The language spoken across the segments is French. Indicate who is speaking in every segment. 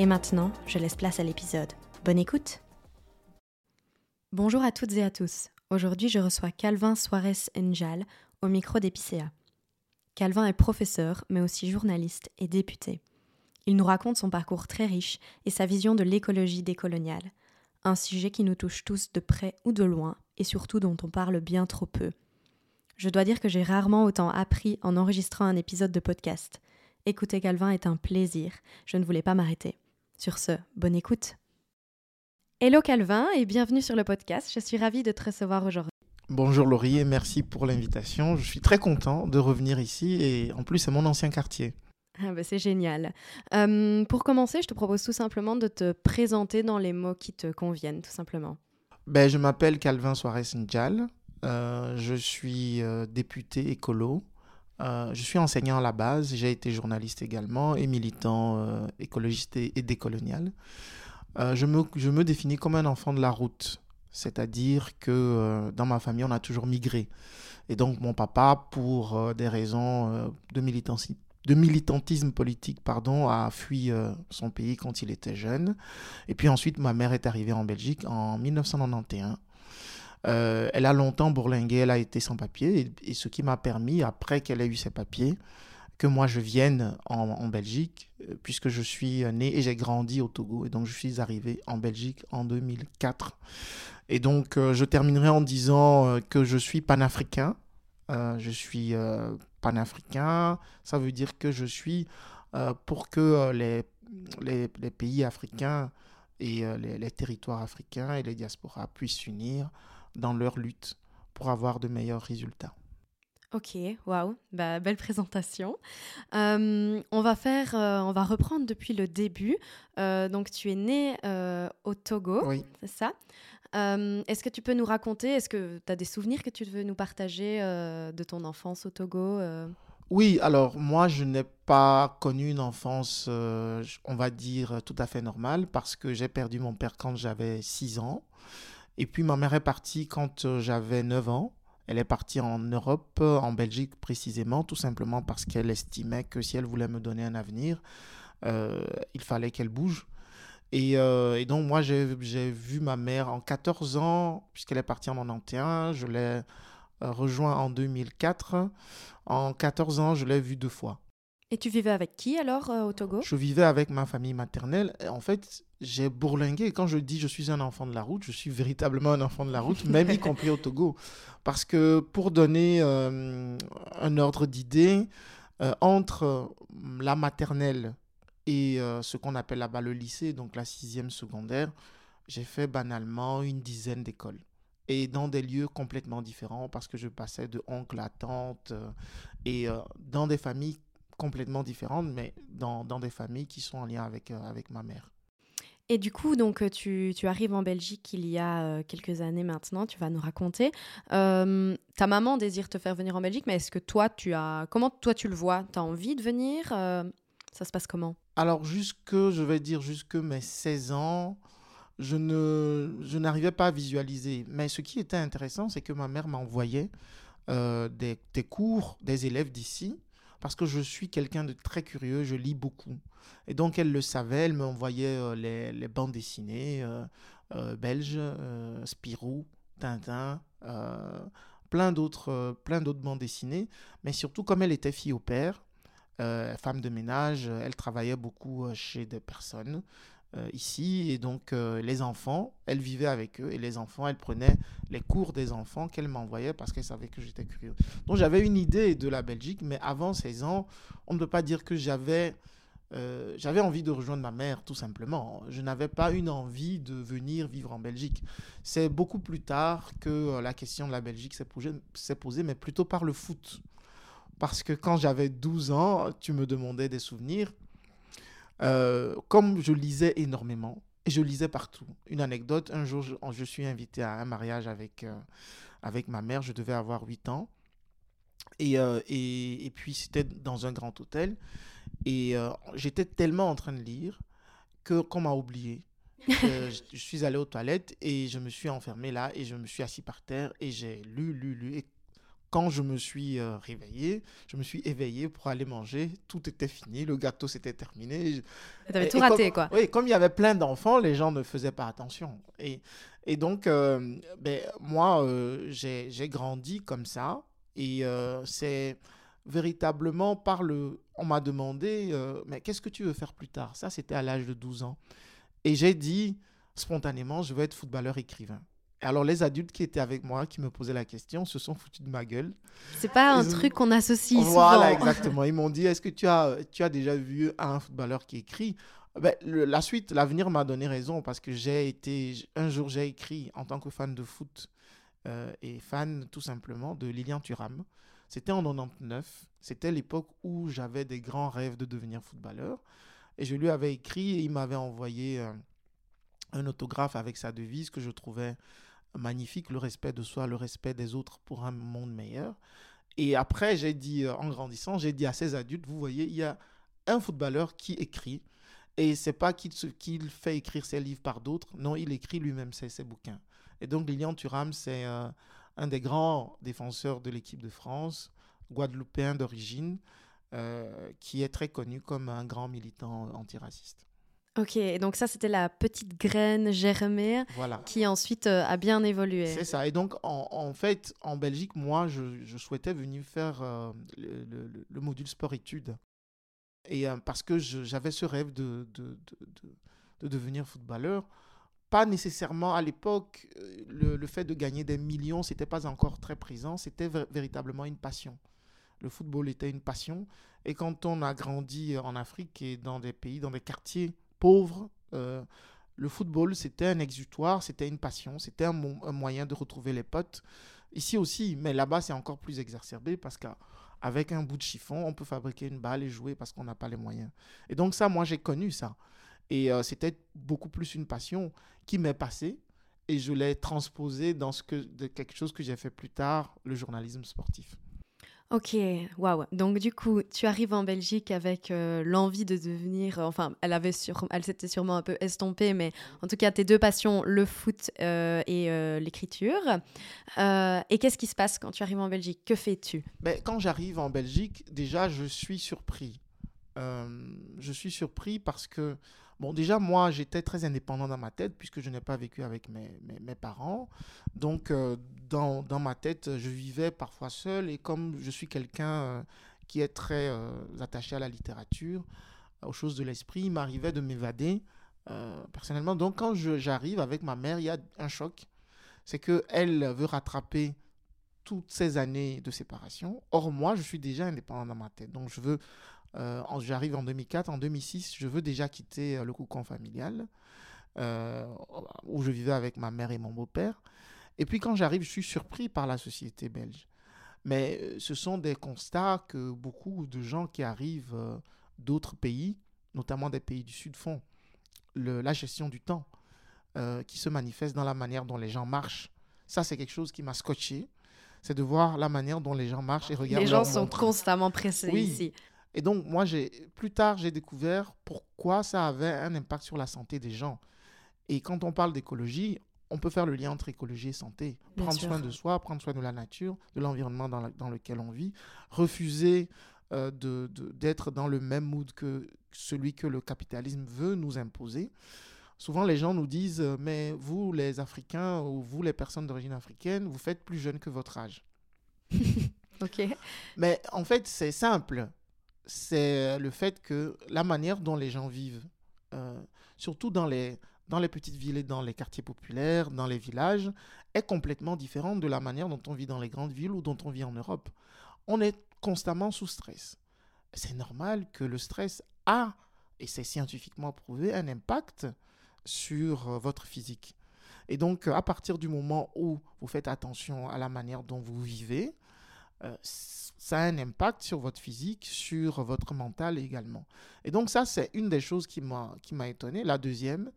Speaker 1: Et maintenant, je laisse place à l'épisode. Bonne écoute Bonjour à toutes et à tous. Aujourd'hui, je reçois Calvin Suarez Enjal au micro d'Epicéa. Calvin est professeur, mais aussi journaliste et député. Il nous raconte son parcours très riche et sa vision de l'écologie décoloniale, un sujet qui nous touche tous de près ou de loin et surtout dont on parle bien trop peu. Je dois dire que j'ai rarement autant appris en enregistrant un épisode de podcast. Écouter Calvin est un plaisir, je ne voulais pas m'arrêter. Sur ce, bonne écoute. Hello Calvin et bienvenue sur le podcast. Je suis ravie de te recevoir aujourd'hui.
Speaker 2: Bonjour Laurie et merci pour l'invitation. Je suis très content de revenir ici et en plus c'est mon ancien quartier.
Speaker 1: Ah bah c'est génial. Euh, pour commencer, je te propose tout simplement de te présenter dans les mots qui te conviennent, tout simplement.
Speaker 2: Ben, je m'appelle Calvin Suarez Njal. Euh, je suis euh, député écolo. Euh, je suis enseignant à la base, j'ai été journaliste également et militant euh, écologiste et, décolonial. Euh, je, me, définis comme un enfant de la route, c'est-à-dire que dans ma famille, on a toujours migré. Et donc mon papa, pour des raisons de, de militantisme politique, pardon, a fui son pays quand il était jeune. Et puis ensuite, ma mère est arrivée en Belgique en 1991. Euh, elle a longtemps bourlingué, elle a été sans papier, et, ce qui m'a permis, après qu'elle ait eu ses papiers, que moi je vienne en, Belgique, euh, puisque je suis né et j'ai grandi au Togo, et donc je suis arrivé en Belgique en 2004. Et donc euh, je terminerai en disant que je suis panafricain. Je suis panafricain, ça veut dire que je suis pour que les, les, pays africains et les, les territoires africains et les diasporas puissent s'unir dans leur lutte pour avoir de meilleurs résultats.
Speaker 1: Ok, waouh, bah, belle présentation. Euh, on va faire, euh, on va reprendre depuis le début. Euh, donc tu es né au Togo,
Speaker 2: Oui.
Speaker 1: c'est ça? Est-ce que tu peux nous raconter, est-ce que tu as des souvenirs que tu veux nous partager de ton enfance au Togo
Speaker 2: Oui, alors moi, je n'ai pas connu une enfance, on va dire, tout à fait normale parce que j'ai perdu mon père quand j'avais 6 ans. Et puis ma mère est partie quand euh, j'avais 9 ans. Elle est partie en Europe, euh, en Belgique précisément, tout simplement parce qu'elle estimait que si elle voulait me donner un avenir, euh, il fallait qu'elle bouge. Et, euh, et donc moi, j'ai vu ma mère en 14 ans, puisqu'elle est partie en 91. Je l'ai rejoint en 2004. En 14 ans, je l'ai vue deux fois.
Speaker 1: Et tu vivais avec qui alors euh, au Togo?
Speaker 2: Je vivais avec ma famille maternelle. En fait, j'ai bourlingué. Quand je dis je suis un enfant de la route, je suis véritablement un enfant de la route, même y compris au Togo. Parce que pour donner euh, un ordre d'idée, euh, entre euh, la maternelle et ce qu'on appelle là-bas le lycée, donc la sixième secondaire, j'ai fait banalement une dizaine d'écoles. Et dans des lieux complètement différents, parce que je passais de oncle à tante, et dans des familles complètement différentes, mais dans, des familles qui sont en lien avec ma mère.
Speaker 1: Et du coup, donc euh, tu, arrives en Belgique il y a euh, quelques années maintenant, tu vas nous raconter. Euh, ta maman désire te faire venir en Belgique, mais est-ce que toi, tu as... Comment toi, tu le vois? Tu as envie de venir? Ça se passe comment?
Speaker 2: Alors, jusque, je vais dire, jusque mes 16 ans, je ne, je n'arrivais pas à visualiser. Mais ce qui était intéressant, c'est que ma mère m'envoyait des cours des élèves d'ici, parce que je suis quelqu'un de très curieux, je lis beaucoup. Et donc, elle le savait, elle m'envoyait euh, les, les bandes dessinées euh, euh, belges, Spirou, Tintin, plein d'autres plein d'autres bandes dessinées. Mais surtout, comme elle était fille au père, femme de ménage, elle travaillait beaucoup chez des personnes euh, ici et donc euh, les enfants, elle vivait avec eux et les enfants, elle prenait les cours des enfants qu'elle m'envoyait parce qu'elle savait que j'étais curieux. Donc j'avais une idée de la Belgique, mais avant 16 ans, on ne peut pas dire que j'avais euh, j'avais envie de rejoindre ma mère, tout simplement. Je n'avais pas une envie de venir vivre en Belgique. C'est beaucoup plus tard que la question de la Belgique s'est posée, mais plutôt par le foot. Parce que quand j'avais 12 ans, tu me demandais des souvenirs. Euh, comme je lisais énormément, et je lisais partout. Une anecdote, un jour, je, suis invité à un mariage avec, euh, avec ma mère, je devais avoir 8 ans. Et, euh, et, et, puis, c'était dans un grand hôtel. Et j'étais tellement en train de lire que qu'on m'a oublié. je, je suis allé aux toilettes et je me suis enfermé là et je me suis assis par terre et j'ai lu, lu, lu. Et quand je me suis euh, réveillé, je me suis éveillé pour aller manger. Tout était fini, le gâteau s'était terminé.
Speaker 1: Tu avais tout raté, quoi.
Speaker 2: Oui, comme il y avait plein d'enfants, les gens ne faisaient pas attention. Et, et donc, euh, ben, moi, euh, j'ai grandi comme ça. Et c'est véritablement par le... On m'a demandé, mais qu'est-ce que tu veux faire plus tard? Ça, c'était à l'âge de 12 ans. Et j'ai dit spontanément, je veux être footballeur écrivain alors, les adultes qui étaient avec moi, qui me posaient la question, se sont foutus de ma gueule.
Speaker 1: C'est pas un truc qu'on associe
Speaker 2: souvent. Voilà, exactement. Ils m'ont dit Est-ce que tu as, tu as déjà vu un footballeur qui écrit? Ben, La suite, l'avenir m'a donné raison parce que j'ai été. Un jour, j'ai écrit en tant que fan de foot euh, et fan tout simplement de Lilian Thuram. C'était en 99. C'était l'époque où j'avais des grands rêves de devenir footballeur. Et je lui avais écrit et il m'avait envoyé euh, un autographe avec sa devise que je trouvais magnifique, le respect de soi, le respect des autres pour un monde meilleur. Et après, j'ai dit, euh, en grandissant, j'ai dit à ces adultes, vous voyez, il y a un footballeur qui écrit. Et c'est pas qu'il fait écrire ses livres par d'autres, non, il écrit lui-même ses, bouquins. Et donc Lilian Thuram, c'est euh, un des grands défenseurs de l'équipe de France, guadeloupéen d'origine, euh, qui est très connu comme un grand militant antiraciste.
Speaker 1: Ok, donc ça c'était la petite graine germée qui ensuite euh, a bien évolué.
Speaker 2: C'est ça, et donc en, fait en Belgique, moi je, souhaitais venir faire euh, le, module sport-études. Et euh, parce que j'avais ce rêve de, de, de, devenir footballeur. Pas nécessairement à l'époque, le, fait de gagner des millions, c'était pas encore très présent, c'était véritablement une passion. Le football était une passion. Et quand on a grandi en Afrique et dans des pays, dans des quartiers pauvre, euh, le football, c'était un exutoire, c'était une passion, c'était un, moyen de retrouver les potes. Ici aussi, mais là-bas, c'est encore plus exacerbé parce qu'avec un bout de chiffon, on peut fabriquer une balle et jouer parce qu'on n'a pas les moyens. Et donc ça, moi, j'ai connu ça. Et euh, c'était beaucoup plus une passion qui m'est passée et je l'ai transposée dans ce que, de quelque chose que j'ai fait plus tard, le journalisme sportif.
Speaker 1: Ok, waouh. Donc du coup, tu arrives en Belgique avec euh, l'envie de devenir, euh, enfin, elle avait sur, elle s'était sûrement un peu estompée, mais en tout cas, tes deux passions, le foot euh, et l'écriture. et qu'est-ce qui se passe quand tu arrives en Belgique? Que fais-tu?
Speaker 2: Ben, Quand j'arrive en Belgique, déjà, je suis surpris. je suis surpris parce que Bon, déjà, moi, j'étais très indépendant dans ma tête puisque je n'ai pas vécu avec mes, mes, parents. Donc, dans, ma tête, je vivais parfois seul. Et comme je suis quelqu'un euh, qui est très euh, attaché à la littérature, aux choses de l'esprit, il m'arrivait de m'évader personnellement. Donc, quand j'arrive avec ma mère, il y a un choc. C'est qu'elle veut rattraper toutes ces années de séparation. Or, moi, je suis déjà indépendant dans ma tête. Donc, je veux euh, j'arrive en 2004. En 2006, je veux déjà quitter euh, le cocon familial euh, où je vivais avec ma mère et mon beau-père. Et puis quand j'arrive, je suis surpris par la société belge. Mais ce sont des constats que beaucoup de gens qui arrivent d'autres pays, notamment des pays du Sud, font. la gestion du temps qui se manifeste dans la manière dont les gens marchent. Ça, c'est quelque chose qui m'a scotché. C'est de voir la manière dont les gens marchent et regardent.
Speaker 1: Les gens sont constamment pressés oui. ici.
Speaker 2: Et donc, moi, plus tard, j'ai découvert pourquoi ça avait un impact sur la santé des gens. Et quand on parle d'écologie, on peut faire le lien entre écologie et santé. prendre soin de soi, prendre soin de la nature, de l'environnement dans, dans, lequel on vit, refuser euh, d'être dans le même mood que celui que le capitalisme veut nous imposer. Souvent, les gens nous disent, euh, mais vous, les Africains, ou vous, les personnes d'origine africaine, vous faites plus jeune que votre âge.
Speaker 1: ok.
Speaker 2: Mais en fait, c'est simple c'est le fait que la manière dont les gens vivent, euh, surtout dans les, dans les petites villes et dans les quartiers populaires, dans les villages, est complètement différente de la manière dont on vit dans les grandes villes ou dont on vit en Europe. On est constamment sous stress. C'est normal que le stress a, et c'est scientifiquement prouvé, un impact sur euh, votre physique. Et donc, à partir du moment où vous faites attention à la manière dont vous vivez, euh, ça a un impact sur votre physique, sur votre mental également. Et donc ça, c'est une des choses qui m'a qui m'a étonné. La deuxième,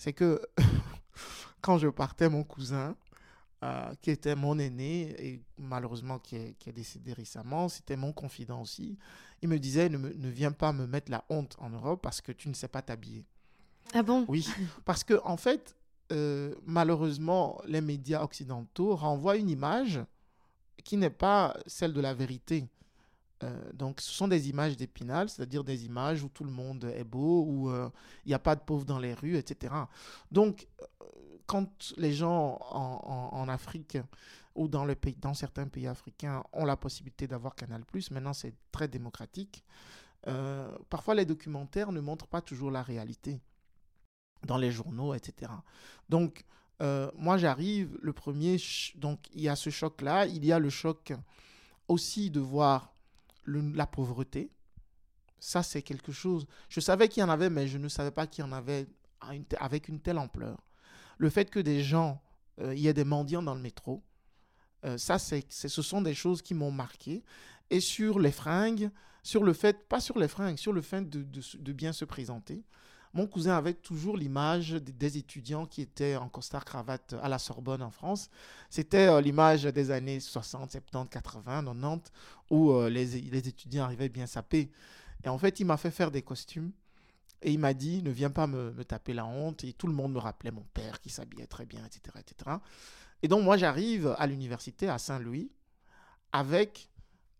Speaker 2: c'est que quand je partais, mon cousin, euh, qui était mon aîné et malheureusement qui est, qui est décédé récemment, c'était mon confident aussi. Il me disait ne, ne viens pas me mettre la honte en Europe parce que tu ne sais pas t'habiller.
Speaker 1: Ah bon?
Speaker 2: Oui, parce que en fait, euh, malheureusement, les médias occidentaux renvoient une image qui n'est pas celle de la vérité. Euh, donc, ce sont des images d'épinal, c'est-à-dire des images où tout le monde est beau, où euh, il n'y a pas de pauvres dans les rues, etc. Donc, quand les gens en, en, Afrique ou dans, le pays, dans certains pays africains ont la possibilité d'avoir Canal+, maintenant c'est très démocratique, parfois les documentaires ne montrent pas toujours la réalité dans les journaux, etc. Donc, euh, moi, j'arrive, le premier, donc il y a ce choc-là, il y a le choc aussi de voir la pauvreté. Ça, c'est quelque chose. Je savais qu'il y en avait, mais je ne savais pas qu'il y en avait avec une telle ampleur. Le fait que des gens, euh, il y ait des mendiants dans le métro, euh, ça, c'est, ce sont des choses qui m'ont marqué. Et sur les fringues, sur le fait, pas sur les fringues, sur le fait de, de bien se présenter. Mon cousin avait toujours l'image des étudiants qui étaient en costard-cravate à la Sorbonne en France. C'était euh, l'image des années 60, 70, 80, 90, où euh, les, étudiants arrivaient bien sapés. Et en fait, il m'a fait faire des costumes. Et il m'a dit, ne viens pas me, taper la honte. Et tout le monde me rappelait mon père qui s'habillait très bien, etc., etc. Et donc, moi, j'arrive à l'université à Saint-Louis avec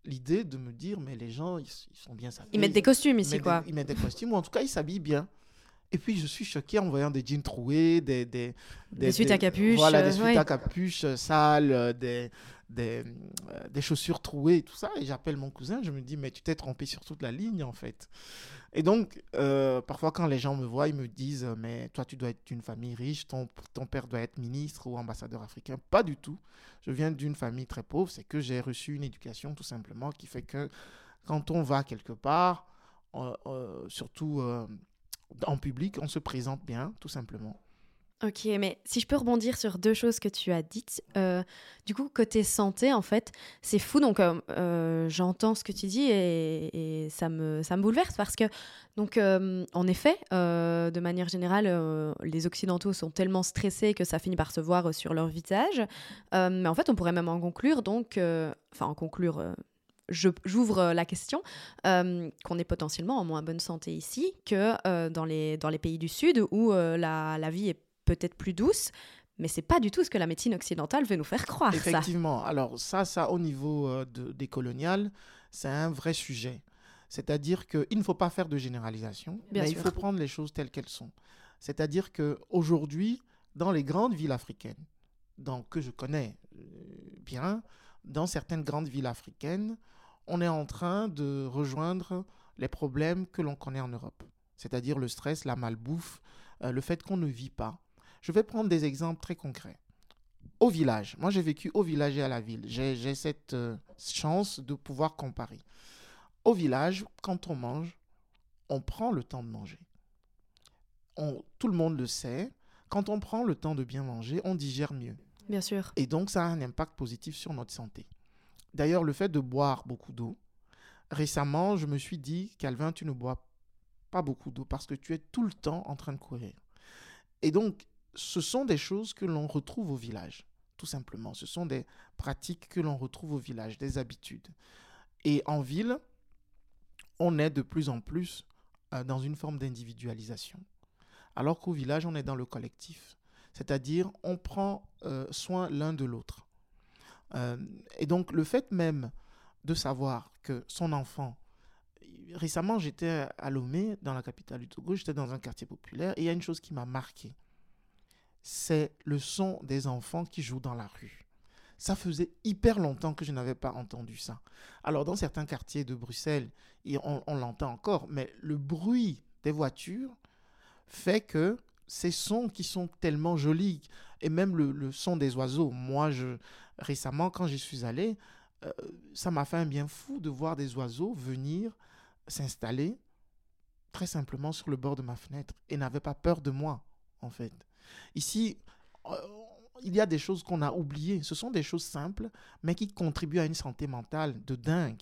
Speaker 2: l'idée de me dire, mais les gens, ils, sont bien sapés.
Speaker 1: Ils mettent des costumes ici, quoi.
Speaker 2: ils mettent des costumes, ou en tout cas, ils s'habillent bien. Et puis, je suis choqué en voyant des jeans troués, des... Des,
Speaker 1: des, suites à capuche.
Speaker 2: Voilà, des suites à capuche euh, sales, euh, des, des, euh, des, chaussures trouées et tout ça. Et j'appelle mon cousin, je me dis, mais tu t'es trompé sur toute la ligne, en fait. Et donc, parfois, quand les gens me voient, ils me disent, mais toi, tu dois être d'une famille riche, ton, ton père doit être ministre ou ambassadeur africain. Pas du tout. Je viens d'une famille très pauvre. C'est que j'ai reçu une éducation, tout simplement, qui fait que quand on va quelque part, surtout en public, on se présente bien, tout simplement.
Speaker 1: Ok, mais si je peux rebondir sur deux choses que tu as dites. Euh, du coup, côté santé, en fait, c'est fou. Donc, euh, euh, j'entends ce que tu dis et, ça, me, ça me bouleverse parce que, donc, en effet, de manière générale, les Occidentaux sont tellement stressés que ça finit par se voir sur leur visage. mais en fait, on pourrait même en conclure, donc, enfin, en conclure j'ouvre euh, la question, euh, qu'on est potentiellement en moins bonne santé ici que euh, dans, les, dans les pays du Sud où la, la, vie est peut-être plus douce. Mais c'est pas du tout ce que la médecine occidentale veut nous faire croire.
Speaker 2: Effectivement. Alors ça, ça au niveau de, des coloniales, c'est un vrai sujet. C'est-à-dire qu'il ne faut pas faire de généralisation, mais il faut prendre les choses telles qu'elles sont. C'est-à-dire qu'aujourd'hui, dans les grandes villes africaines, dans, que je connais bien, dans certaines grandes villes africaines, on est en train de rejoindre les problèmes que l'on connaît en Europe, c'est-à-dire le stress, la malbouffe, euh, le fait qu'on ne vit pas. Je vais prendre des exemples très concrets. Au village, moi j'ai vécu au village et à la ville, j'ai cette euh, chance de pouvoir comparer. Au village, quand on mange, on prend le temps de manger. On, tout le monde le sait, quand on prend le temps de bien manger, on digère mieux.
Speaker 1: Bien sûr.
Speaker 2: Et donc ça a un impact positif sur notre santé. D'ailleurs, le fait de boire beaucoup d'eau, récemment, je me suis dit, Calvin, tu ne bois pas beaucoup d'eau parce que tu es tout le temps en train de courir. Et donc, ce sont des choses que l'on retrouve au village, tout simplement. Ce sont des pratiques que l'on retrouve au village, des habitudes. Et en ville, on est de plus en plus euh, dans une forme d'individualisation. Alors qu'au village, on est dans le collectif. C'est-à-dire, on prend euh, soin l'un de l'autre. Euh, et donc le fait même de savoir que son enfant, récemment j'étais à Lomé, dans la capitale du Togo, j'étais dans un quartier populaire, et il y a une chose qui m'a marqué, c'est le son des enfants qui jouent dans la rue. Ça faisait hyper longtemps que je n'avais pas entendu ça. Alors dans certains quartiers de Bruxelles, on, on l'entend encore, mais le bruit des voitures fait que ces sons qui sont tellement jolis, et même le, son des oiseaux. Moi, je, récemment, quand j'y suis allé, euh, ça m'a fait un bien fou de voir des oiseaux venir s'installer très simplement sur le bord de ma fenêtre et n'avaient pas peur de moi, en fait. Ici, euh, il y a des choses qu'on a oubliées. Ce sont des choses simples, mais qui contribuent à une santé mentale de dingue.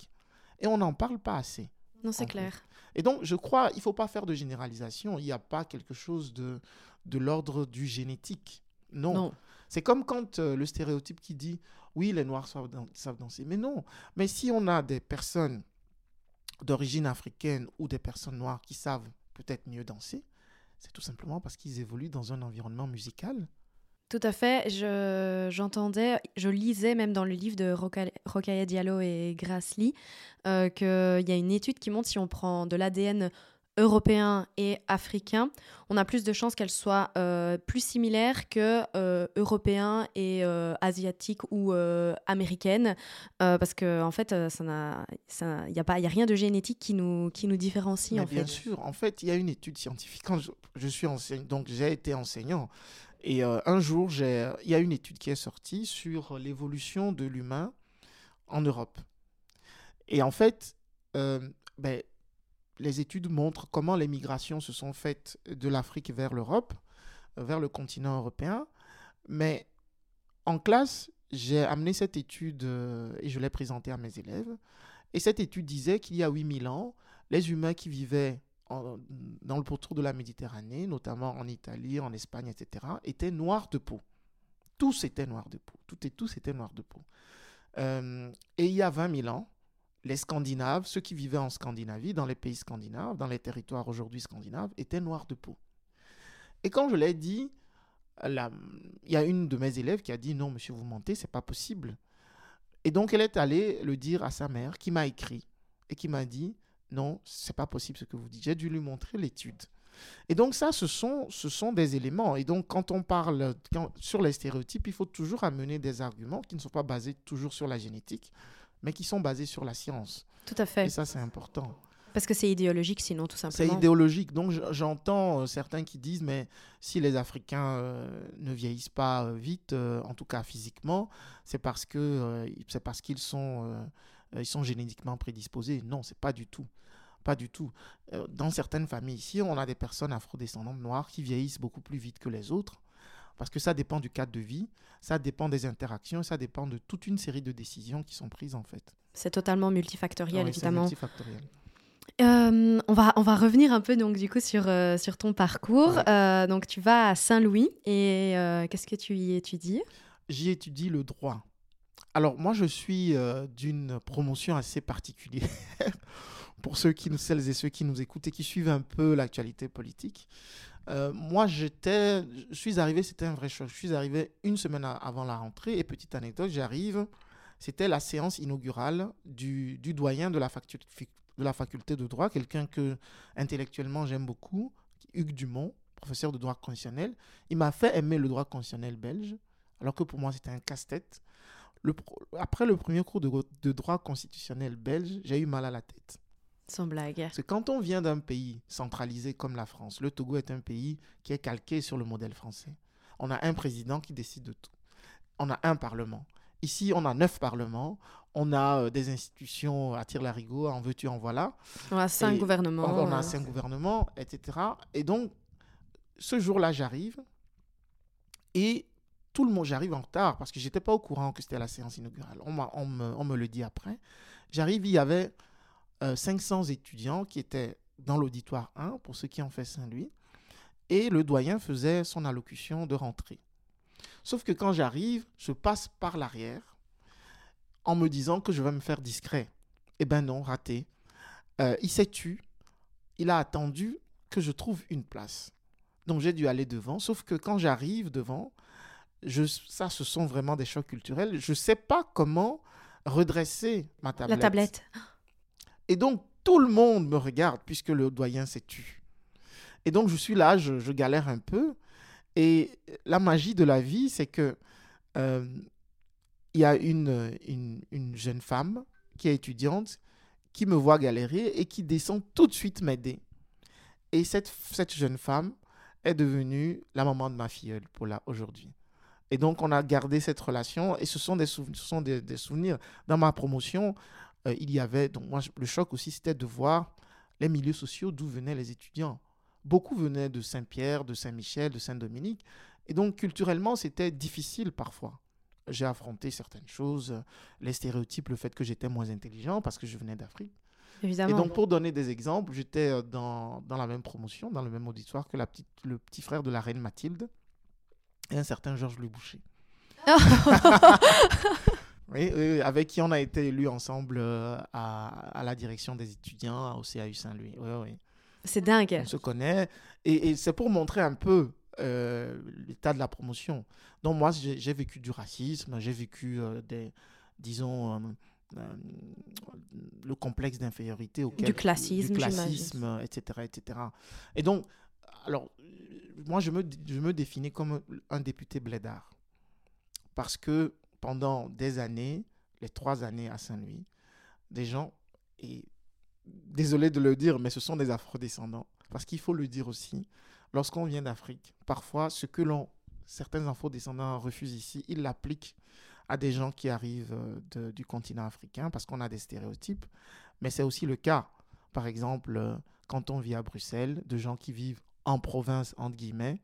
Speaker 2: Et on n'en parle pas assez.
Speaker 1: Non, c'est clair.
Speaker 2: Et donc, je crois, il ne faut pas faire de généralisation. Il n'y a pas quelque chose de, de l'ordre du génétique. Non. C'est comme quand euh, le stéréotype qui dit, oui, les Noirs savent, danser. Mais non. Mais si on a des personnes d'origine africaine ou des personnes noires qui savent peut-être mieux danser, c'est tout simplement parce qu'ils évoluent dans un environnement musical.
Speaker 1: Tout à fait. J'entendais, je, lisais même dans le livre de Rokhaya Diallo et Grace euh, qu'il y a une étude qui montre si on prend de l'ADN européen et africain, on a plus de chances qu'elles soient euh, plus similaires que euh, européens et euh, asiatiques ou américaines, parce qu'en en fait, il n'y a, pas, a rien de génétique qui nous, qui nous différencie. en
Speaker 2: bien sûr, en fait, il y a une étude scientifique. Quand je, suis enseignant, donc j'ai été enseignant, et un jour, il y a une étude qui est sortie sur l'évolution de l'humain en Europe. Et en fait, ben, les études montrent comment les migrations se sont faites de l'Afrique vers l'Europe, euh, vers le continent européen. Mais en classe, j'ai amené cette étude euh, et je l'ai présentée à mes élèves. Et cette étude disait qu'il y a 8000 ans, les humains qui vivaient dans le pourtour de la Méditerranée, notamment en Italie, en Espagne, etc., étaient noirs de peau. Tous étaient noirs de peau. Tout et tous étaient noirs de peau. Euh, et il y a 20 000 ans, les Scandinaves, ceux qui vivaient en Scandinavie, dans les pays scandinaves, dans les territoires aujourd'hui scandinaves, étaient noirs de peau. Et quand je l'ai dit, il y a une de mes élèves qui a dit non, monsieur, vous mentez, c'est pas possible. Et donc elle est allée le dire à sa mère, qui m'a écrit et qui m'a dit non, c'est pas possible ce que vous dites. J'ai dû lui montrer l'étude. Et donc ça, ce sont, ce sont des éléments. Et donc quand on parle sur les stéréotypes, il faut toujours amener des arguments qui ne sont pas basés toujours sur la génétique, mais qui sont basés sur la science.
Speaker 1: Tout à fait.
Speaker 2: Et ça, c'est important.
Speaker 1: Parce que c'est idéologique, sinon, tout simplement.
Speaker 2: C'est idéologique. Donc, j'entends euh, certains qui disent, mais si les Africains euh, ne vieillissent pas euh, vite, en tout cas physiquement, c'est parce que c'est parce qu'ils sont, ils sont génétiquement prédisposés. Non, c'est pas du tout. Pas du tout. dans certaines familles ici, on a des personnes afrodescendantes noires qui vieillissent beaucoup plus vite que les autres. Parce que ça dépend du cadre de vie, ça dépend des interactions, ça dépend de toute une série de décisions qui sont prises en fait.
Speaker 1: C'est totalement multifactoriel, évidemment. Multifactoriel. Euh, on, va, on va revenir un peu donc du coup sur, euh, sur ton parcours. Euh, donc tu vas à Saint-Louis et qu'est-ce que tu y étudies?
Speaker 2: J'y étudie le droit. Alors moi je suis d'une promotion assez particulière pour ceux qui, celles et ceux qui nous écoutent et qui suivent un peu l'actualité politique. Euh, moi, j'étais, je suis arrivé, c'était un vrai choc. Je suis arrivé une semaine avant la rentrée et petite anecdote, j'arrive, c'était la séance inaugurale du, doyen de la, faculté de droit, quelqu'un que intellectuellement j'aime beaucoup, Hugues Dumont, professeur de droit constitutionnel. Il m'a fait aimer le droit constitutionnel belge, alors que pour moi c'était un casse-tête. Après le premier cours de droit constitutionnel belge, j'ai eu mal à la tête.
Speaker 1: Sans blague.
Speaker 2: Parce que quand on vient d'un pays centralisé comme la France, le Togo est un pays qui est calqué sur le modèle français. On a un président qui décide de tout. On a un parlement. Ici, on a neuf parlements. On a euh, des institutions à tire larigot, en veux-tu, en voilà.
Speaker 1: On a cinq gouvernements.
Speaker 2: On, a cinq gouvernements, etc. Et donc, ce jour-là, j'arrive. Et tout le monde, j'arrive en retard parce que j'étais pas au courant que c'était la séance inaugurale. On, on, me, on me le dit après. J'arrive, il y avait 500 euh, étudiants qui étaient dans l'auditoire 1, pour ceux qui ont fait Saint-Louis, et le doyen faisait son allocution de rentrée. Sauf que quand j'arrive, je passe par l'arrière en me disant que je vais me faire discret. Eh ben non, raté. Euh, il s'est tu. Il a attendu que je trouve une place. Donc j'ai dû aller devant. Sauf que quand j'arrive devant, je, ça, ce sont vraiment des chocs culturels. Je ne sais pas comment redresser ma tablette.
Speaker 1: La tablette.
Speaker 2: Et donc, tout le monde me regarde puisque le doyen s'est tu. Et donc, je suis là, je, galère un peu. Et la magie de la vie, c'est que euh, il y a une, une, jeune femme qui est étudiante qui me voit galérer et qui descend tout de suite m'aider. Et cette, cette jeune femme est devenue la maman de ma filleule pour là aujourd'hui. Et donc, on a gardé cette relation et ce sont des souvenirs. Dans ma promotion, euh, il y avait, donc moi, le choc aussi, c'était de voir les milieux sociaux d'où venaient les étudiants. Beaucoup venaient de Saint-Pierre, de Saint-Michel, de Saint-Dominique. Et donc, culturellement, c'était difficile parfois. J'ai affronté certaines choses, les stéréotypes, le fait que j'étais moins intelligent parce que je venais d'Afrique.
Speaker 1: Évidemment.
Speaker 2: Et donc, pour donner des exemples, j'étais euh, dans, dans la même promotion, dans le même auditoire que la petite, le petit frère de la reine Mathilde et un certain Georges Louis Boucher. oui, oui, avec qui on a été élus ensemble euh, à, à, la direction des étudiants au CAU Saint-Louis. Oui, oui.
Speaker 1: C'est dingue.
Speaker 2: On se connaît. Et, et c'est pour montrer un peu euh, l'état de la promotion. Donc, moi, j'ai vécu du racisme, j'ai vécu euh, des, disons, le complexe d'infériorité auquel
Speaker 1: du classisme,
Speaker 2: du classisme etc., etc. Et donc, alors, moi, je me, je me définis comme un député blédard. Parce que pendant des années, les trois années à Saint-Louis, des gens, et désolé de le dire, mais ce sont des afrodescendants. Parce qu'il faut le dire aussi, lorsqu'on vient d'Afrique, parfois, ce que l'on, certains afrodescendants refusent ici, ils l'appliquent à des gens qui arrivent de, du continent africain parce qu'on a des stéréotypes. Mais c'est aussi le cas, par exemple, quand on vit à Bruxelles, de gens qui vivent en province, entre guillemets,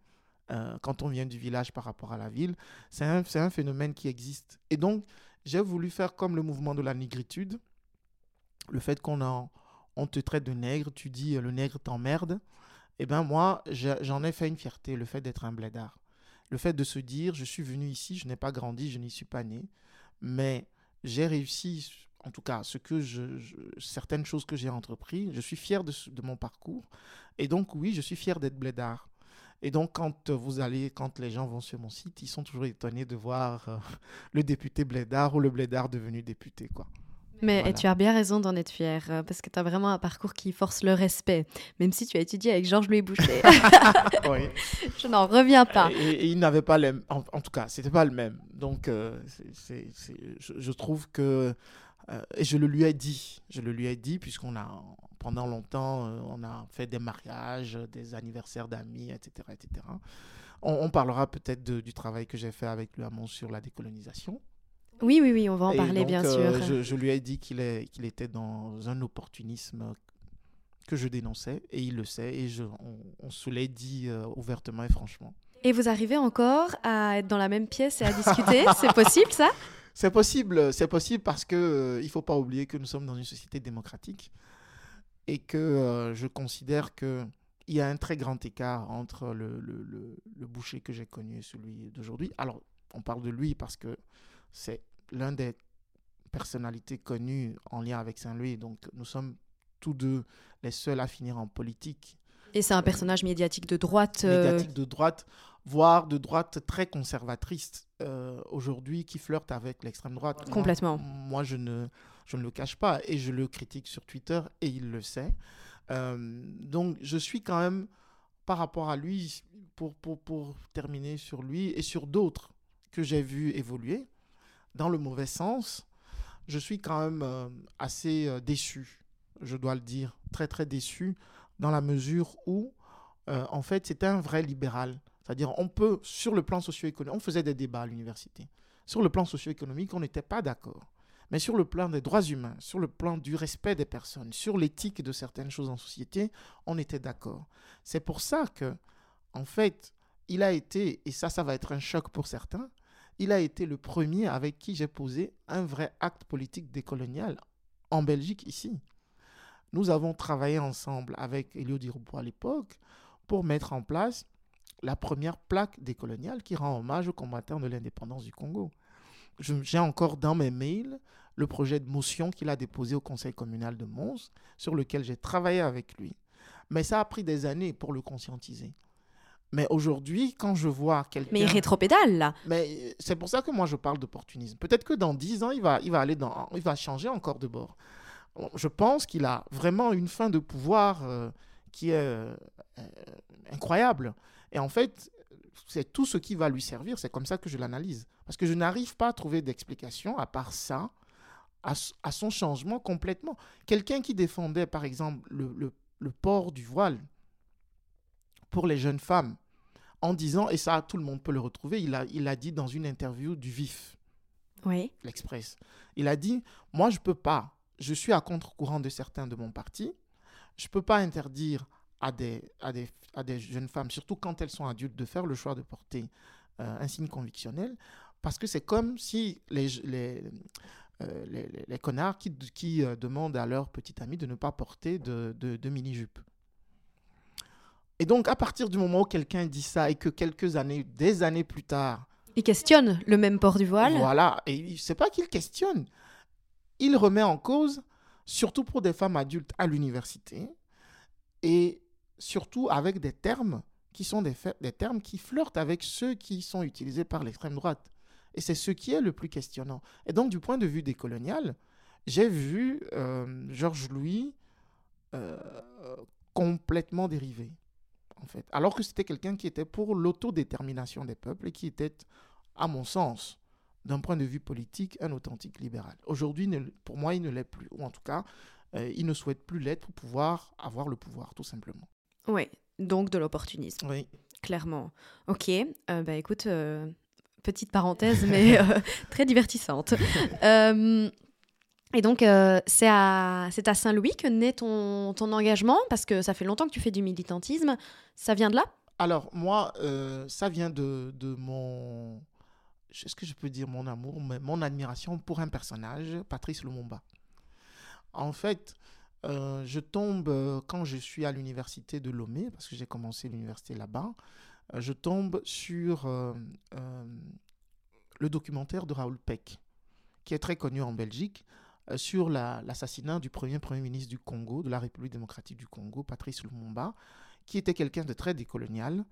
Speaker 2: euh, quand on vient du village par rapport à la ville. C'est un, un, phénomène qui existe. Et donc, j'ai voulu faire comme le mouvement de la négritude, le fait qu'on on te traite de nègre, tu dis le nègre t'emmerde. Eh bien, moi, j'en ai fait une fierté, le fait d'être un blédard. Le fait de se dire, je suis venu ici, je n'ai pas grandi, je n'y suis pas né, mais j'ai réussi, en tout cas, ce que je, certaines choses que j'ai entrepris, je suis fier de, de, mon parcours. Et donc, oui, je suis fier d'être blédard. Et donc, quand vous allez, quand les gens vont sur mon site, ils sont toujours étonnés de voir euh, le député blédard ou le blédard devenu député, quoi.
Speaker 1: Mais voilà. tu as bien raison d'en être fier, euh, parce que tu as vraiment un parcours qui force le respect, même si tu as étudié avec Georges-Louis Boucher. oui. Je n'en reviens pas.
Speaker 2: Et, et il n'avait pas les... En, en, tout cas, c'était pas le même. Donc, euh, c'est, je, je, trouve que... Euh, et je le lui ai dit. Je le lui ai dit, puisqu'on a, pendant longtemps, euh, on a fait des mariages, des anniversaires d'amis, etc., etc. On, on parlera peut-être du travail que j'ai fait avec le Hamon sur la décolonisation.
Speaker 1: Oui, oui, oui, on va en parler,
Speaker 2: donc,
Speaker 1: bien
Speaker 2: euh,
Speaker 1: sûr.
Speaker 2: Je, je, lui ai dit qu'il qu était dans un opportunisme que je dénonçais, et il le sait, et je, on, on se l'est dit euh, ouvertement et franchement.
Speaker 1: Et vous arrivez encore à être dans la même pièce et à discuter? C'est possible, ça?
Speaker 2: C'est possible, c'est possible parce que euh, il faut pas oublier que nous sommes dans une société démocratique et que euh, je considère que il y a un très grand écart entre le, le, le, le boucher que j'ai connu et celui d'aujourd'hui. Alors, on parle de lui parce que c'est l'un des personnalités connues en lien avec Saint-Louis. Donc, nous sommes tous deux les seuls à finir en politique.
Speaker 1: Et c'est un personnage médiatique de droite.
Speaker 2: Euh... Médiatique de droite, voire de droite très conservatrice euh, aujourd'hui, qui flirte avec l'extrême droite.
Speaker 1: Complètement.
Speaker 2: Moi, moi, je, ne, je ne le cache pas et je le critique sur Twitter et il le sait. Euh, donc, je suis quand même, par rapport à lui, pour, pour, pour terminer sur lui et sur d'autres que j'ai vu évoluer, dans le mauvais sens, je suis quand même euh, assez euh, déçu, je dois le dire, très très déçu, dans la mesure où, en fait, c'était un vrai libéral. C'est-à-dire, on peut, sur le plan socio-économique, on faisait des débats à l'université. Sur le plan socio-économique, on n'était pas d'accord. Mais sur le plan des droits humains, sur le plan du respect des personnes, sur l'éthique de certaines choses en société, on était d'accord. C'est pour ça que, en fait, il a été, et ça, ça va être un choc pour certains, il a été le premier avec qui j'ai posé un vrai acte politique décolonial en Belgique ici. Nous avons travaillé ensemble avec Elio Di Rupo à l'époque pour mettre en place la première plaque décoloniale qui rend hommage aux combattants de l'indépendance du Congo. J'ai encore dans mes mails le projet de motion qu'il a déposé au conseil communal de Mons, sur lequel j'ai travaillé avec lui. Mais ça a pris des années pour le conscientiser. Mais aujourd'hui, quand je vois quelqu'un...
Speaker 1: Mais il rétropédale, là.
Speaker 2: Mais c'est pour ça que moi, je parle d'opportunisme. Peut-être que dans 10 ans, il va, il va aller dans... Il va changer encore de bord. Je pense qu'il a vraiment une fin de pouvoir euh, qui est euh, incroyable. Et en fait, c'est tout ce qui va lui servir. C'est comme ça que je l'analyse. Parce que je n'arrive pas à trouver d'explication, à part ça, à, à, son changement complètement. Quelqu'un qui défendait, par exemple, le, le, le port du voile pour les jeunes femmes en disant, et ça tout le monde peut le retrouver, il a, il a dit dans une interview du VIF,
Speaker 1: oui.
Speaker 2: l'Express, il a dit, moi je peux pas, je suis à contre-courant de certains de mon parti, je peux pas interdire à des, à, des, à des jeunes femmes, surtout quand elles sont adultes, de faire le choix de porter euh, un signe convictionnel, parce que c'est comme si les, les, euh, les, les, connards qui, qui euh, demandent à leur petite amie de ne pas porter de, de, de mini-jupe. Et donc, à partir du moment où quelqu'un dit ça et que quelques années, des années plus tard,
Speaker 1: il questionne le même port du voile.
Speaker 2: Voilà, et c'est pas qu'il questionne, il remet en cause, surtout pour des femmes adultes à l'université, et surtout avec des termes qui sont des, termes qui flirtent avec ceux qui sont utilisés par l'extrême droite. Et c'est ce qui est le plus questionnant. Et donc, du point de vue décolonial, j'ai vu euh, Georges Louis euh, complètement dérivé, en fait. Alors que c'était quelqu'un qui était pour l'autodétermination des peuples et qui était, à mon sens, d'un point de vue politique, un authentique libéral. Aujourd'hui, pour moi, il ne l'est plus. Ou en tout cas, euh, il ne souhaite plus l'être pour pouvoir avoir le pouvoir, tout simplement.
Speaker 1: Oui, donc de l'opportunisme.
Speaker 2: Oui.
Speaker 1: Clairement. Ok, euh, bah écoute, euh, petite parenthèse, mais euh, très divertissante. Euh, et donc, c'est à, à Saint-Louis que naît ton, ton engagement, parce que ça fait longtemps que tu fais du militantisme. Ça vient de là?
Speaker 2: Alors, moi, ça vient de, de mon... Est-ce que je peux dire mon amour, mais mon admiration pour un personnage, Patrice Lumumba. En fait, euh, je tombe, euh, quand je suis à l'université de Lomé, parce que j'ai commencé l'université là-bas, euh, je tombe sur le documentaire de Raoul Peck, qui est très connu en Belgique, sur la- l'assassinat du premier Premier ministre du Congo, de la République démocratique du Congo, Patrice Lumumba, qui était quelqu'un de très décolonial,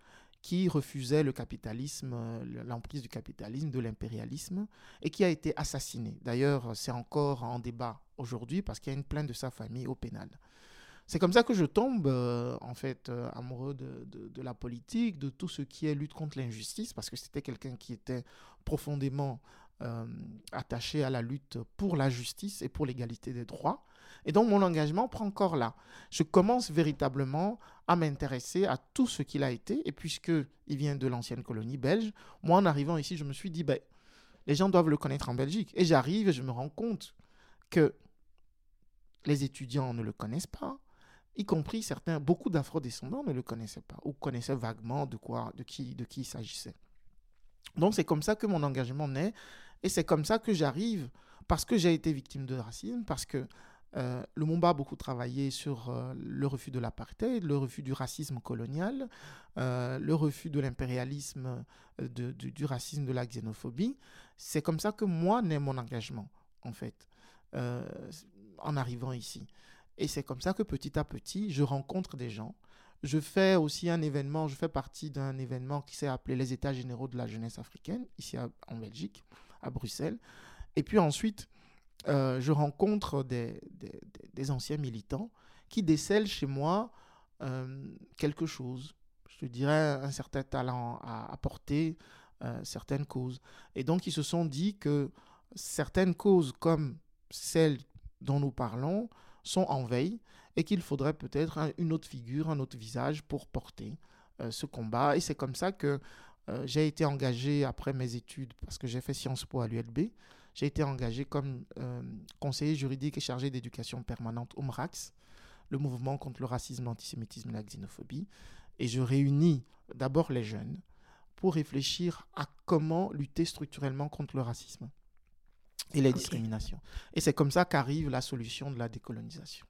Speaker 2: qui refusait le capitalisme, l'emprise du capitalisme, de l'impérialisme, et qui a été assassiné. D'ailleurs, c'est encore en débat aujourd'hui parce qu'il y a une plainte de sa famille au pénal. C'est comme ça que je tombe, euh, en fait, euh, amoureux de, de- la politique, de tout ce qui est lutte contre l'injustice, parce que c'était quelqu'un qui était profondément euh, attaché à la lutte pour la justice et pour l'égalité des droits. Et donc, mon engagement prend corps là. Je commence véritablement à m'intéresser à tout ce qu'il a été, et puisque il vient de l'ancienne colonie belge, moi, en arrivant ici, je me suis dit, ben, les gens doivent le connaître en Belgique. Et j'arrive et je me rends compte que les étudiants ne le connaissent pas, y compris certains, beaucoup d'afro-descendants ne le connaissaient pas, ou connaissaient vaguement de quoi, de qui, de qui il s'agissait. Donc c'est comme ça que mon engagement naît, et c'est comme ça que j'arrive, parce que j'ai été victime de racisme, parce que euh, Lumumba a beaucoup travaillé sur euh, le refus de l'apartheid, le refus du racisme colonial, euh, le refus de l'impérialisme, du, racisme, de la xénophobie. C'est comme ça que moi naît mon engagement, en fait, en arrivant ici. Et c'est comme ça que petit à petit, je rencontre des gens. Je fais aussi un événement, je fais partie d'un événement qui s'est appelé les États généraux de la jeunesse africaine, ici en Belgique, à Bruxelles. Et puis ensuite, euh, je rencontre des, anciens militants qui décèlent chez moi euh, quelque chose. Je dirais un certain talent à apporter euh, certaines causes. Et donc, ils se sont dit que certaines causes comme celles dont nous parlons sont en veille et qu'il faudrait peut-être un- une autre figure, un autre visage pour porter euh, ce combat. Et c'est comme ça que euh, j'ai été engagé après mes études, parce que j'ai fait Sciences Po à l'ULB, j'ai été engagé comme euh, conseiller juridique et chargé d'éducation permanente au MRAX, le mouvement contre le racisme, l'antisémitisme et la xénophobie. Et je réunis d'abord les jeunes pour réfléchir à comment lutter structurellement contre le racisme et les discriminations. Et c'est comme ça qu'arrive la solution de la décolonisation.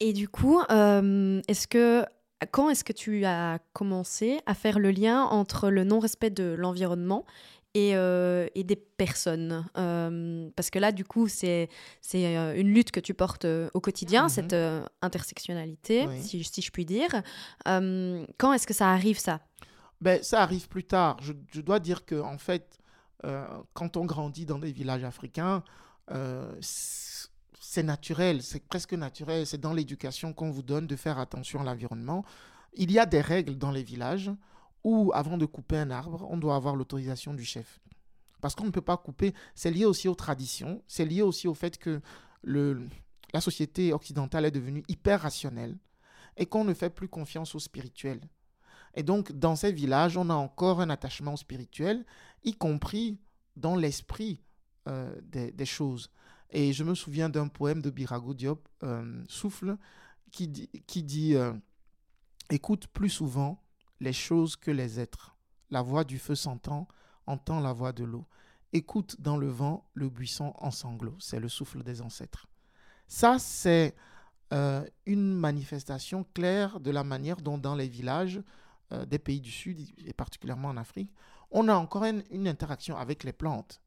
Speaker 1: Et du coup, euh, est-ce que quand est-ce que tu as commencé à faire le lien entre le non-respect de l'environnement et, euh, et des personnes? Euh, Parce que là, du coup, c'est c'est une lutte que tu portes au quotidien,
Speaker 2: Mhm.
Speaker 1: cette euh, intersectionnalité,
Speaker 2: Oui.
Speaker 1: si, si je puis dire. Quand est-ce que ça arrive, ça?
Speaker 2: Ben, ça arrive plus tard. Je, je dois dire que, en fait, quand on grandit dans des villages africains, euh, c'est naturel, c'est presque naturel. C'est dans l'éducation qu'on vous donne de faire attention à l'environnement. Il y a des règles dans les villages où, avant de couper un arbre, on doit avoir l'autorisation du chef. Parce qu'on ne peut pas couper. C'est lié aussi aux traditions. C'est lié aussi au fait que la société occidentale est devenue hyper rationnelle et qu'on ne fait plus confiance au spirituel. Et donc, dans ces villages, on a encore un attachement spirituel, y compris dans l'esprit euh, des, choses. Et je me souviens d'un poème de Birago Diop, euh, Souffle, qui dit, euh, écoute plus souvent les choses que les êtres. La voix du feu s'entend, entend la voix de l'eau. Écoute dans le vent le buisson en sanglots. C'est le souffle des ancêtres. Ça, c'est une manifestation claire de la manière dont dans les villages euh, des pays du Sud, et particulièrement en Afrique, on a encore une, interaction avec les plantes,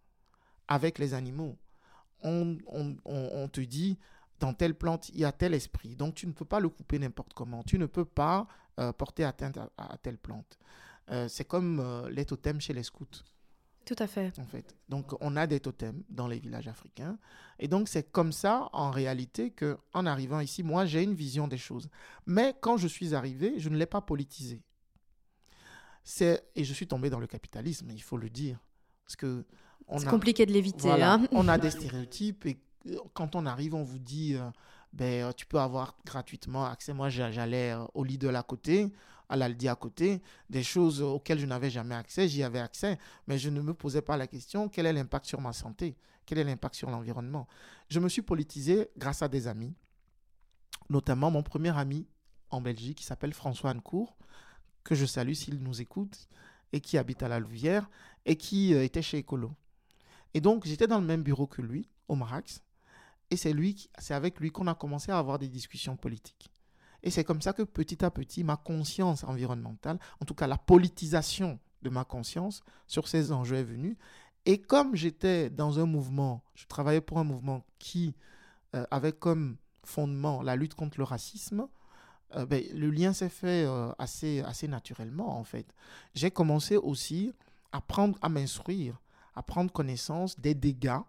Speaker 2: avec les animaux. On, te dit, dans telle plante, il y a tel esprit, donc tu ne peux pas le couper n'importe comment, tu ne peux pas euh, porter atteinte à, telle plante. c'est comme les totems chez les scouts.
Speaker 1: Tout à fait.
Speaker 2: En fait. Donc, on a des totems dans les villages africains. Et donc, c'est comme ça, en réalité, que en arrivant ici, moi, j'ai une vision des choses. Mais quand je suis arrivé, je ne l'ai pas politisé. C'est et je suis tombé dans le capitalisme, il faut le dire, parce que
Speaker 1: c'est compliqué de l'éviter. hein
Speaker 2: on a des stéréotypes et quand on arrive, on vous dit, euh, ben, euh, tu peux avoir gratuitement accès. Moi, j'allais euh, au Lidl à côté, à l'Aldi à côté, des choses auxquelles je n'avais jamais accès, j'y avais accès, mais je ne me posais pas la question, quel est l'impact sur ma santé? Quel est l'impact sur l'environnement? Je me suis politisé grâce à des amis, notamment mon premier ami en Belgique qui s'appelle François Ancourt, que je salue s'il nous écoute, et qui habite à la Louvière, et qui était chez Ecolo. Et donc, j'étais dans le même bureau que lui, au Marax, et c'est lui, c'est avec lui qu'on a commencé à avoir des discussions politiques. Et c'est comme ça que petit à petit, ma conscience environnementale, en tout cas la politisation de ma conscience sur ces enjeux est venue. Et comme j'étais dans un mouvement, je travaillais pour un mouvement qui euh, avait comme fondement la lutte contre le racisme, euh, ben, le lien s'est fait euh, assez, assez naturellement en fait. J'ai commencé aussi à à m'instruire, à prendre connaissance des dégâts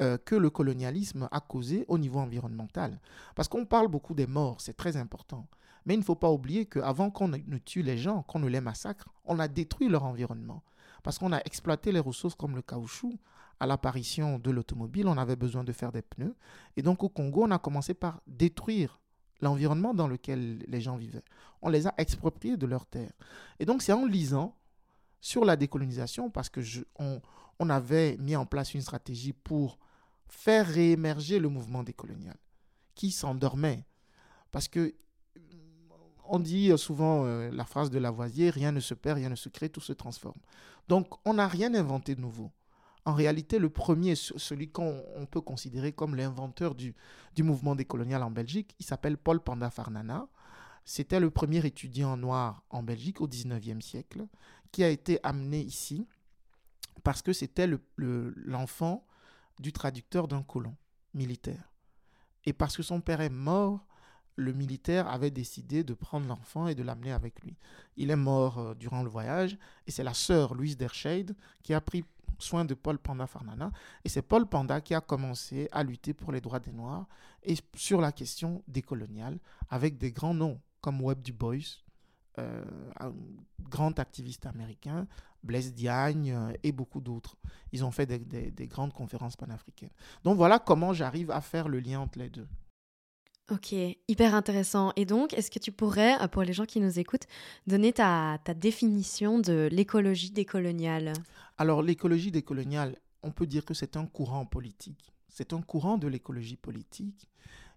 Speaker 2: euh, que le colonialisme a causé au niveau environnemental. Parce qu'on parle beaucoup des morts, c'est très important. Mais il ne faut pas oublier qu'avant qu'on ne tue les gens, qu'on ne les massacre, on a détruit leur environnement. Parce qu'on a exploité les ressources comme le caoutchouc. À l'apparition de l'automobile, on avait besoin de faire des pneus. Et donc au Congo, on a commencé par détruire l'environnement dans lequel les gens vivaient. On les a expropriés de leurs terres. Et donc c'est en lisant sur la décolonisation, parce que on, on avait mis en place une stratégie pour faire réémerger le mouvement décolonial qui s'endormait. Parce que on dit souvent euh, la phrase de Lavoisier, rien ne se perd, rien ne se crée, tout se transforme. Donc on n'a rien inventé de nouveau. En réalité, le premier, celui qu'on peut considérer comme l'inventeur du, du mouvement décolonial en Belgique, il s'appelle Paul Panda Farnana. C'était le premier étudiant noir en Belgique au 19e siècle, qui a été amené ici parce que c'était l'enfant du traducteur d'un colon militaire. Et parce que son père est mort, le militaire avait décidé de prendre l'enfant et de l'amener avec lui. Il est mort euh, durant le voyage et c'est la sœur Louise Derscheid qui a pris soin de Paul Panda Farnana. Et c'est Paul Panda qui a commencé à lutter pour les droits des Noirs et sur la question décoloniale avec des grands noms comme Webb Du Bois, euh, un grand activiste américain, Blaise Diagne euh, et beaucoup d'autres. Ils ont fait des, grandes conférences panafricaines. Donc voilà comment j'arrive à faire le lien entre les deux.
Speaker 1: Ok, hyper intéressant. Et donc, est-ce que tu pourrais, euh, pour les gens qui nous écoutent, donner ta, définition de l'écologie décoloniale?
Speaker 2: Alors, l'écologie décoloniale, on peut dire que c'est un courant politique. C'est un courant de l'écologie politique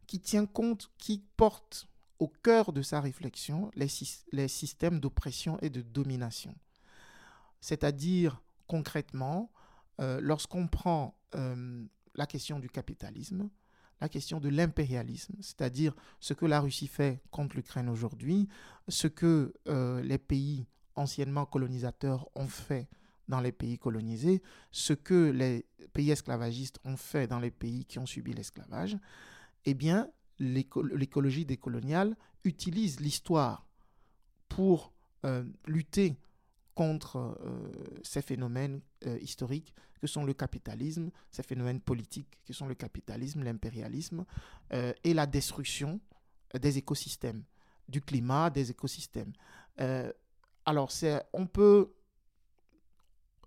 Speaker 2: qui tient compte, qui porte au cœur de sa réflexion les, les systèmes d'oppression et de domination. C'est-à-dire, concrètement, euh, lorsqu'on prend euh, la question du capitalisme, la question de l'impérialisme, c'est-à-dire ce que la Russie fait contre l'Ukraine aujourd'hui, ce que euh, les pays anciennement colonisateurs ont fait dans les pays colonisés, ce que les pays esclavagistes ont fait dans les pays qui ont subi l'esclavage, eh bien, l'écologie décoloniale utilise l'histoire pour euh, lutter contre euh, ces phénomènes euh, historiques que sont le capitalisme, ces phénomènes politiques que sont le capitalisme, l'impérialisme et la destruction des écosystèmes, du climat, des écosystèmes. alors, on peut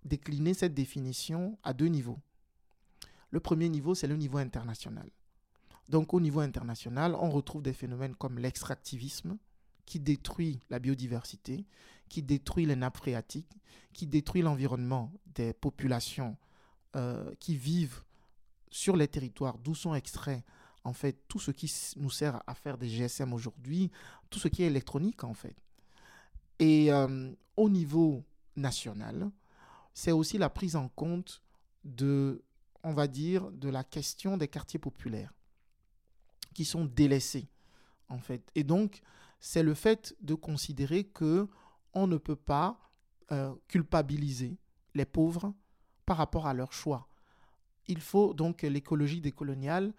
Speaker 2: décliner cette définition à deux niveaux. Le premier niveau, c'est le niveau international. Donc au niveau international, on retrouve des phénomènes comme l'extractivisme, qui détruit la biodiversité, qui détruit les nappes phréatiques, qui détruit l'environnement des populations euh, qui vivent sur les territoires d'où sont extraits en fait, tout ce qui nous sert à faire des GSM aujourd'hui, tout ce qui est électronique, en fait. Et euh, au niveau national, c'est aussi la prise en compte de, on va dire, de la question des quartiers populaires qui sont délaissés, en fait. Et donc, c'est le fait de considérer que on ne peut pas euh, culpabiliser les pauvres par rapport à leur choix. Il faut donc l'écologie décoloniale,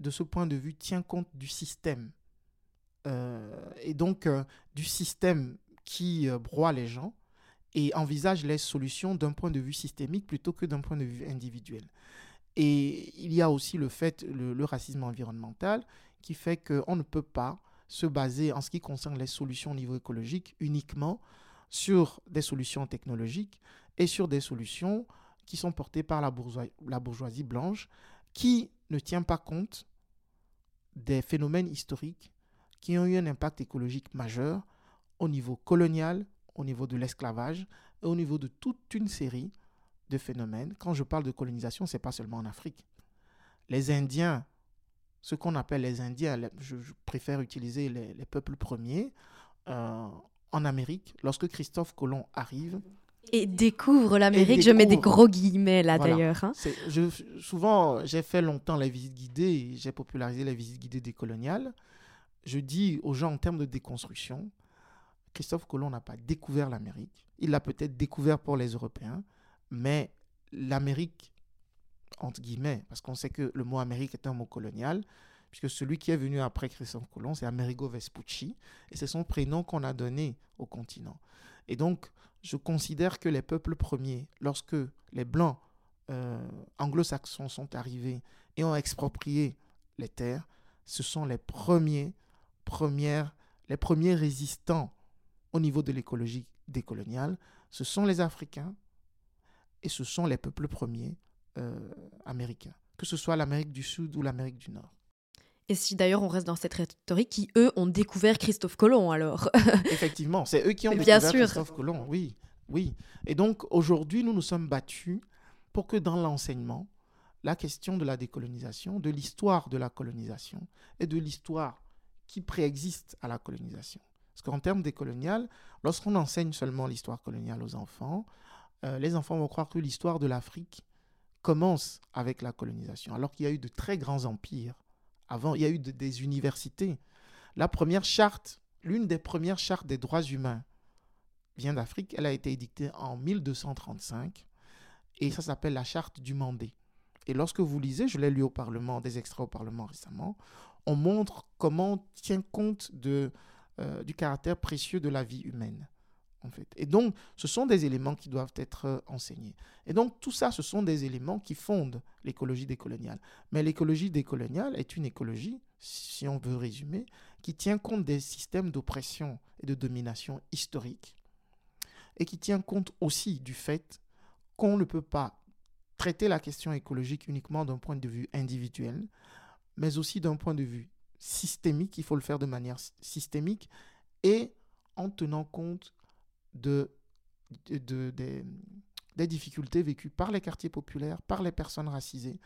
Speaker 2: de ce point de vue, tient compte du système. Euh, et donc, euh, du système qui broie les gens et envisage les solutions d'un point de vue systémique plutôt que d'un point de vue individuel. Et il y a aussi le fait, le, racisme environnemental, qui fait qu'on ne peut pas se baser en ce qui concerne les solutions au niveau écologique uniquement sur des solutions technologiques et sur des solutions qui sont portées par la bourgeoisie, la bourgeoisie blanche, qui ne tient pas compte des phénomènes historiques qui ont eu un impact écologique majeur au niveau colonial, au niveau de l'esclavage et au niveau de toute une série de phénomènes. Quand je parle de colonisation, ce n'est pas seulement en Afrique. Les Indiens, ce qu'on appelle les Indiens, je, préfère utiliser les, peuples premiers, euh, en Amérique, lorsque Christophe Colomb arrive.
Speaker 1: Et découvre l'Amérique, je mets des gros guillemets là d'ailleurs. Hein.
Speaker 2: Souvent, j'ai fait longtemps les visites guidées, j'ai popularisé les visites guidées décoloniales. Je dis aux gens en termes de déconstruction, Christophe Colomb n'a pas découvert l'Amérique. Il l'a peut-être découvert pour les Européens, mais l'Amérique, entre guillemets, parce qu'on sait que le mot Amérique est un mot colonial, puisque celui qui est venu après Christophe Colomb, c'est Amerigo Vespucci, et c'est son prénom qu'on a donné au continent. Et donc, je considère que les peuples premiers, lorsque les Blancs euh, anglo-saxons sont arrivés et ont exproprié les terres, ce sont les premiers, premières, les premiers résistants au niveau de l'écologie décoloniale. Ce sont les Africains et ce sont les peuples premiers euh, américains, que ce soit l'Amérique du Sud ou l'Amérique du Nord.
Speaker 1: Et si d'ailleurs on reste dans cette rhétorique, qui eux ont découvert Christophe Colomb alors
Speaker 2: Effectivement, c'est eux qui ont découvert Christophe Colomb, oui, oui. Et donc aujourd'hui, nous nous sommes battus pour que dans l'enseignement, la question de la décolonisation, de l'histoire de la colonisation et de l'histoire qui préexiste à la colonisation. Parce qu'en termes décolonial, lorsqu'on enseigne seulement l'histoire coloniale aux enfants, euh, les enfants vont croire que l'histoire de l'Afrique commence avec la colonisation, alors qu'il y a eu de très grands empires avant, il y a eu des universités. La première charte, l'une des premières chartes des droits humains vient d'Afrique. Elle a été édictée en 1235 et ça s'appelle la charte du Mandé. Et lorsque vous lisez, je l'ai lu au Parlement, des extraits au Parlement récemment, on montre comment on tient compte euh, du caractère précieux de la vie humaine. En fait. Et donc, ce sont des éléments qui doivent être euh, enseignés. Et donc, tout ça, ce sont des éléments qui fondent l'écologie décoloniale. Mais l'écologie décoloniale est une écologie, si on veut résumer, qui tient compte des systèmes d'oppression et de domination historiques et qui tient compte aussi du fait qu'on ne peut pas traiter la question écologique uniquement d'un point de vue individuel, mais aussi d'un point de vue systémique. Il faut le faire de manière systémique et en tenant compte de, de, des, difficultés vécues par les quartiers populaires, par les personnes racisées.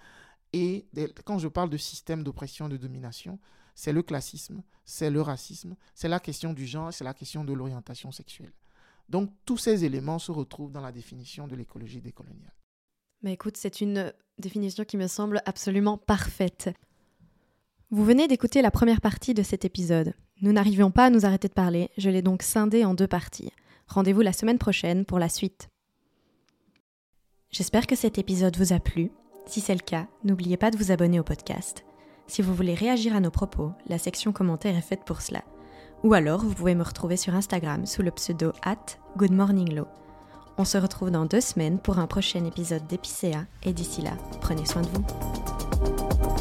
Speaker 2: Et quand je parle de système d'oppression, de domination, c'est le classisme, c'est le racisme, c'est la question du genre, c'est la question de l'orientation sexuelle. Donc tous ces éléments se retrouvent dans la définition de l'écologie décoloniale.
Speaker 1: Mais écoute, c'est une définition qui me semble absolument parfaite. Vous venez d'écouter la première partie de cet épisode. Nous n'arrivions pas à nous arrêter de parler, je l'ai donc scindé en deux parties. Rendez-vous la semaine prochaine pour la suite. J'espère que cet épisode vous a plu. Si c'est le cas, n'oubliez pas de vous abonner au podcast. Si vous voulez réagir à nos propos, la section commentaires est faite pour cela. Ou alors, vous pouvez me retrouver sur Instagram sous le pseudo at goodmorninglow. On se retrouve dans deux semaines pour un prochain épisode d'Épicéa et d'ici là, prenez soin de vous.